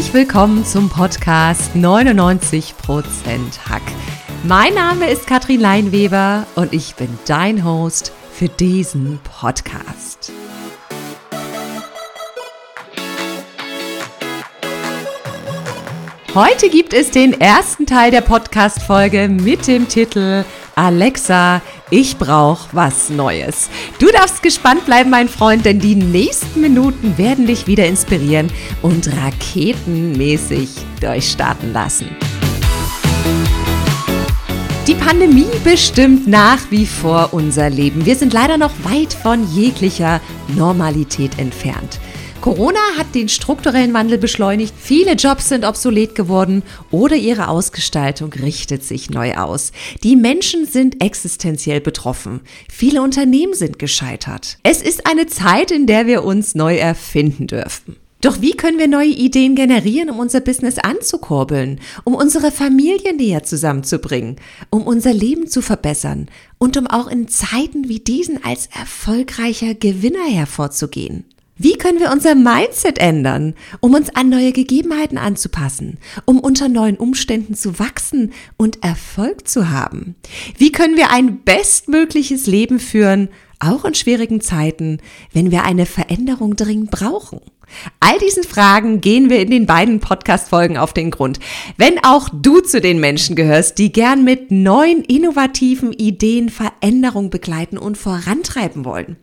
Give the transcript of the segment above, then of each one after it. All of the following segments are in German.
Herzlich willkommen zum Podcast 99% Hack. Mein Name ist Katrin Leinweber und ich bin dein Host für diesen Podcast. Heute gibt es den ersten Teil der Podcast-Folge mit dem Titel Alexa, ich brauche was Neues. Du darfst gespannt bleiben, mein Freund, denn die nächsten Minuten werden dich wieder inspirieren und raketenmäßig durchstarten lassen. Die Pandemie bestimmt nach wie vor unser Leben. Wir sind leider noch weit von jeglicher Normalität entfernt. Corona hat den strukturellen Wandel beschleunigt, viele Jobs sind obsolet geworden oder ihre Ausgestaltung richtet sich neu aus. Die Menschen sind existenziell betroffen, viele Unternehmen sind gescheitert. Es ist eine Zeit, in der wir uns neu erfinden dürfen. Doch wie können wir neue Ideen generieren, um unser Business anzukurbeln, um unsere Familie näher zusammenzubringen, um unser Leben zu verbessern und um auch in Zeiten wie diesen als erfolgreicher Gewinner hervorzugehen? Wie können wir unser Mindset ändern, um uns an neue Gegebenheiten anzupassen, um unter neuen Umständen zu wachsen und Erfolg zu haben? Wie können wir ein bestmögliches Leben führen, auch in schwierigen Zeiten, wenn wir eine Veränderung dringend brauchen? All diesen Fragen gehen wir in den beiden Podcast-Folgen auf den Grund. Wenn auch du zu den Menschen gehörst, die gern mit neuen, innovativen Ideen Veränderung begleiten und vorantreiben wollen.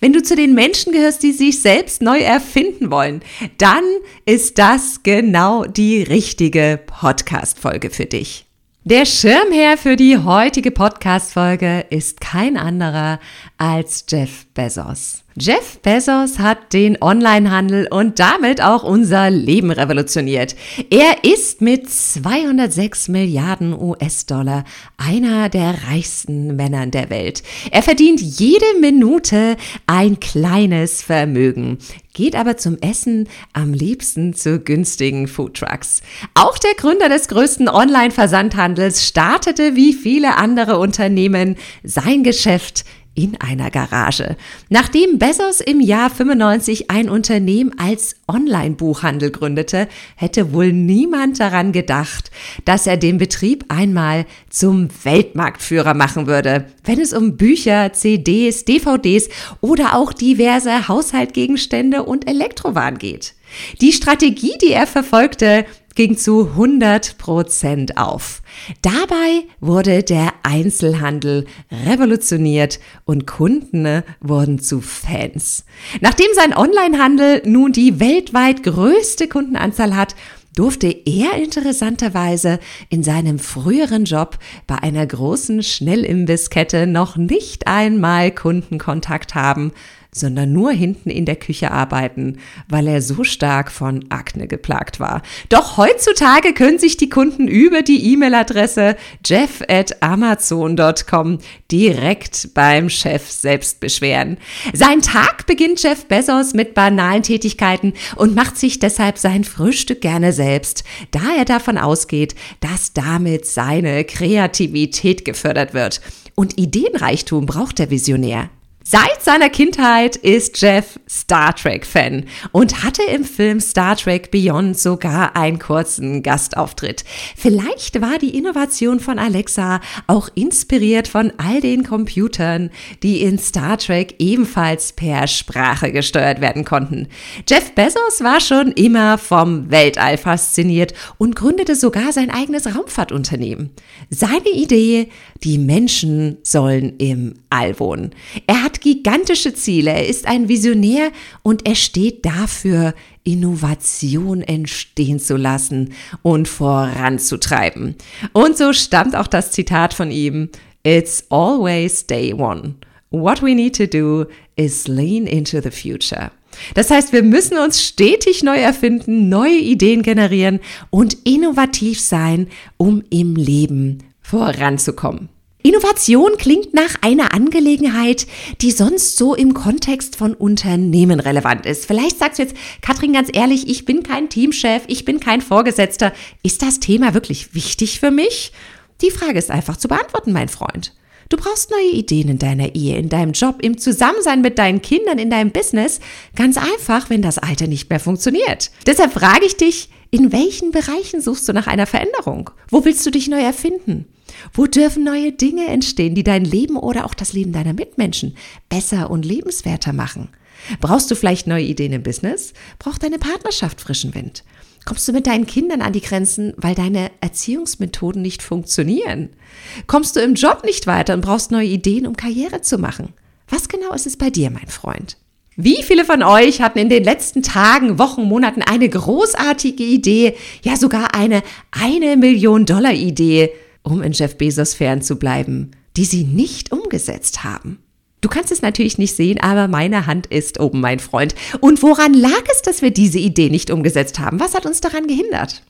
Wenn du zu den Menschen gehörst, die sich selbst neu erfinden wollen, dann ist das genau die richtige Podcast-Folge für dich. Der Schirmherr für die heutige Podcast-Folge ist kein anderer als Jeff Bezos. Jeff Bezos hat den Onlinehandel und damit auch unser Leben revolutioniert. Er ist mit 206 Milliarden US-Dollar einer der reichsten Männern der Welt. Er verdient jede Minute ein kleines Vermögen geht aber zum Essen am liebsten zu günstigen Foodtrucks. Auch der Gründer des größten Online-Versandhandels startete wie viele andere Unternehmen sein Geschäft in einer Garage. Nachdem Bezos im Jahr 95 ein Unternehmen als Online-Buchhandel gründete, hätte wohl niemand daran gedacht, dass er den Betrieb einmal zum Weltmarktführer machen würde, wenn es um Bücher, CDs, DVDs oder auch diverse Haushaltgegenstände und Elektrowaren geht. Die Strategie, die er verfolgte, ging zu 100 Prozent auf. Dabei wurde der Einzelhandel revolutioniert und Kunden wurden zu Fans. Nachdem sein Onlinehandel nun die weltweit größte Kundenanzahl hat, durfte er interessanterweise in seinem früheren Job bei einer großen Schnellimbisskette noch nicht einmal Kundenkontakt haben, sondern nur hinten in der Küche arbeiten, weil er so stark von Akne geplagt war. Doch heutzutage können sich die Kunden über die E-Mail-Adresse jeff at amazon.com direkt beim Chef selbst beschweren. Sein Tag beginnt Jeff Bezos mit banalen Tätigkeiten und macht sich deshalb sein Frühstück gerne selbst, da er davon ausgeht, dass damit seine Kreativität gefördert wird. Und Ideenreichtum braucht der Visionär. Seit seiner Kindheit ist Jeff Star Trek-Fan und hatte im Film Star Trek Beyond sogar einen kurzen Gastauftritt. Vielleicht war die Innovation von Alexa auch inspiriert von all den Computern, die in Star Trek ebenfalls per Sprache gesteuert werden konnten. Jeff Bezos war schon immer vom Weltall fasziniert und gründete sogar sein eigenes Raumfahrtunternehmen. Seine Idee, die Menschen sollen im All wohnen. Er hat gigantische Ziele, er ist ein Visionär und er steht dafür, Innovation entstehen zu lassen und voranzutreiben. Und so stammt auch das Zitat von ihm, It's always day one. What we need to do is lean into the future. Das heißt, wir müssen uns stetig neu erfinden, neue Ideen generieren und innovativ sein, um im Leben voranzukommen. Innovation klingt nach einer Angelegenheit, die sonst so im Kontext von Unternehmen relevant ist. Vielleicht sagst du jetzt, Katrin, ganz ehrlich, ich bin kein Teamchef, ich bin kein Vorgesetzter. Ist das Thema wirklich wichtig für mich? Die Frage ist einfach zu beantworten, mein Freund. Du brauchst neue Ideen in deiner Ehe, in deinem Job, im Zusammensein mit deinen Kindern, in deinem Business. Ganz einfach, wenn das Alte nicht mehr funktioniert. Deshalb frage ich dich, in welchen Bereichen suchst du nach einer Veränderung? Wo willst du dich neu erfinden? Wo dürfen neue Dinge entstehen, die dein Leben oder auch das Leben deiner Mitmenschen besser und lebenswerter machen? Brauchst du vielleicht neue Ideen im Business? Braucht deine Partnerschaft frischen Wind? Kommst du mit deinen Kindern an die Grenzen, weil deine Erziehungsmethoden nicht funktionieren? Kommst du im Job nicht weiter und brauchst neue Ideen, um Karriere zu machen? Was genau ist es bei dir, mein Freund? Wie viele von euch hatten in den letzten Tagen, Wochen, Monaten eine großartige Idee, ja sogar eine eine Million Dollar Idee, um in Jeff Bezos fern zu bleiben, die sie nicht umgesetzt haben? Du kannst es natürlich nicht sehen, aber meine Hand ist oben, mein Freund. Und woran lag es, dass wir diese Idee nicht umgesetzt haben? Was hat uns daran gehindert?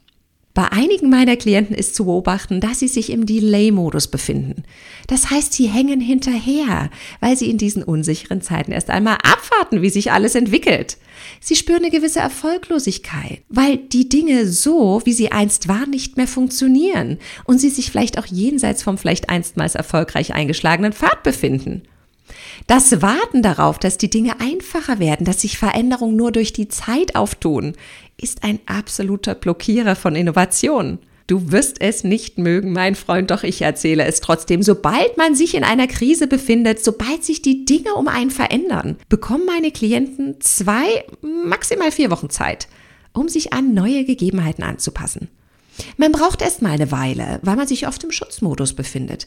Bei einigen meiner Klienten ist zu beobachten, dass sie sich im Delay-Modus befinden. Das heißt, sie hängen hinterher, weil sie in diesen unsicheren Zeiten erst einmal abwarten, wie sich alles entwickelt. Sie spüren eine gewisse Erfolglosigkeit, weil die Dinge so, wie sie einst waren, nicht mehr funktionieren und sie sich vielleicht auch jenseits vom vielleicht einstmals erfolgreich eingeschlagenen Pfad befinden. Das Warten darauf, dass die Dinge einfacher werden, dass sich Veränderungen nur durch die Zeit auftun, ist ein absoluter Blockierer von Innovation. Du wirst es nicht mögen, mein Freund, doch ich erzähle es trotzdem. Sobald man sich in einer Krise befindet, sobald sich die Dinge um einen verändern, bekommen meine Klienten zwei, maximal vier Wochen Zeit, um sich an neue Gegebenheiten anzupassen. Man braucht erst mal eine Weile, weil man sich oft im Schutzmodus befindet.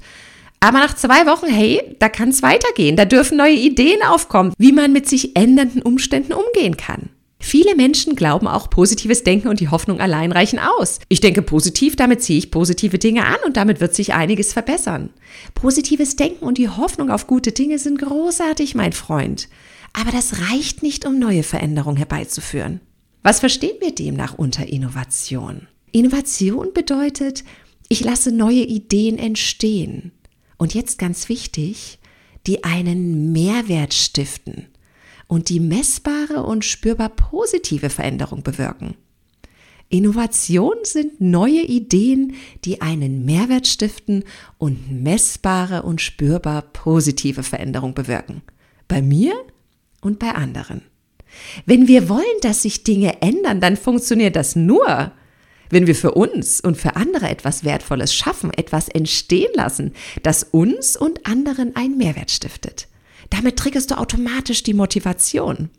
Aber nach zwei Wochen, hey, da kann es weitergehen. Da dürfen neue Ideen aufkommen, wie man mit sich ändernden Umständen umgehen kann. Viele Menschen glauben auch, positives Denken und die Hoffnung allein reichen aus. Ich denke positiv, damit ziehe ich positive Dinge an und damit wird sich einiges verbessern. Positives Denken und die Hoffnung auf gute Dinge sind großartig, mein Freund. Aber das reicht nicht, um neue Veränderungen herbeizuführen. Was verstehen wir demnach unter Innovation? Innovation bedeutet, ich lasse neue Ideen entstehen und jetzt ganz wichtig, die einen Mehrwert stiften und die messbare und spürbar positive Veränderung bewirken. Innovation sind neue Ideen, die einen Mehrwert stiften und messbare und spürbar positive Veränderung bewirken. Bei mir und bei anderen. Wenn wir wollen, dass sich Dinge ändern, dann funktioniert das nur, wenn wir für uns und für andere etwas Wertvolles schaffen, etwas entstehen lassen, das uns und anderen einen Mehrwert stiftet. Damit triggerst du automatisch die Motivation.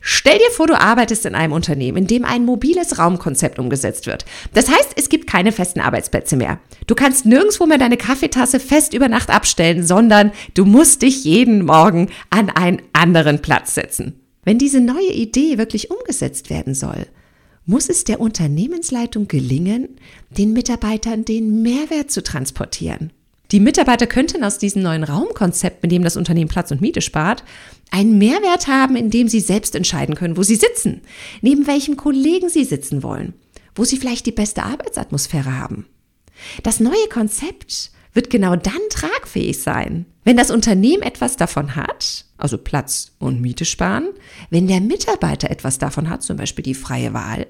Stell dir vor, du arbeitest in einem Unternehmen, in dem ein mobiles Raumkonzept umgesetzt wird. Das heißt, es gibt keine festen Arbeitsplätze mehr. Du kannst nirgendwo mehr deine Kaffeetasse fest über Nacht abstellen, sondern du musst dich jeden Morgen an einen anderen Platz setzen. Wenn diese neue Idee wirklich umgesetzt werden soll, muss es der Unternehmensleitung gelingen, den Mitarbeitern den Mehrwert zu transportieren. Die Mitarbeiter könnten aus diesem neuen Raumkonzept, mit dem das Unternehmen Platz und Miete spart, einen Mehrwert haben, indem sie selbst entscheiden können, wo sie sitzen, neben welchem Kollegen sie sitzen wollen, wo sie vielleicht die beste Arbeitsatmosphäre haben. Das neue Konzept wird genau dann tragfähig sein, wenn das Unternehmen etwas davon hat, also Platz und Miete sparen, wenn der Mitarbeiter etwas davon hat, zum Beispiel die freie Wahl,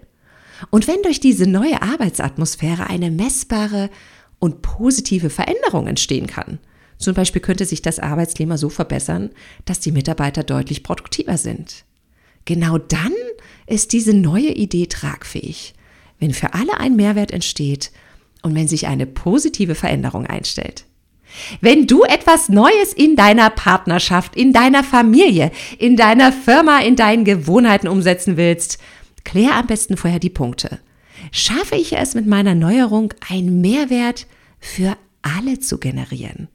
und wenn durch diese neue Arbeitsatmosphäre eine messbare und positive Veränderung entstehen kann. Zum Beispiel könnte sich das Arbeitsklima so verbessern, dass die Mitarbeiter deutlich produktiver sind. Genau dann ist diese neue Idee tragfähig, wenn für alle ein Mehrwert entsteht und wenn sich eine positive Veränderung einstellt. Wenn du etwas Neues in deiner Partnerschaft, in deiner Familie, in deiner Firma, in deinen Gewohnheiten umsetzen willst, klär am besten vorher die Punkte. Schaffe ich es mit meiner Neuerung, einen Mehrwert für alle zu generieren?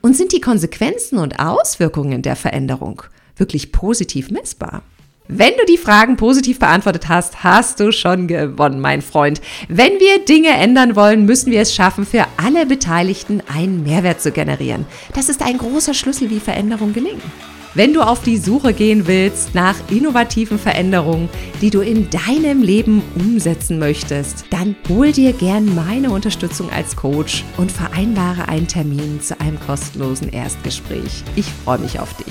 Und sind die Konsequenzen und Auswirkungen der Veränderung wirklich positiv messbar? Wenn du die Fragen positiv beantwortet hast, hast du schon gewonnen, mein Freund. Wenn wir Dinge ändern wollen, müssen wir es schaffen, für alle Beteiligten einen Mehrwert zu generieren. Das ist ein großer Schlüssel, wie Veränderungen gelingen. Wenn du auf die Suche gehen willst nach innovativen Veränderungen, die du in deinem Leben umsetzen möchtest, dann hol dir gern meine Unterstützung als Coach und vereinbare einen Termin zu einem kostenlosen Erstgespräch. Ich freue mich auf dich.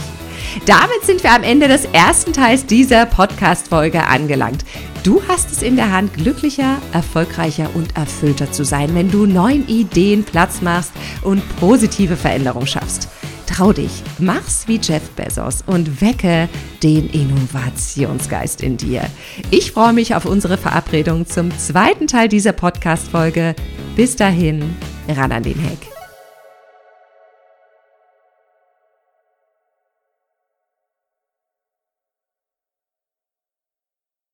Damit sind wir am Ende des ersten Teils dieser Podcast-Folge angelangt. Du hast es in der Hand, glücklicher, erfolgreicher und erfüllter zu sein, wenn du neuen Ideen Platz machst und positive Veränderungen schaffst. Trau dich, mach's wie Jeff Bezos und wecke den Innovationsgeist in dir. Ich freue mich auf unsere Verabredung zum zweiten Teil dieser Podcast-Folge. Bis dahin, ran an den Heck.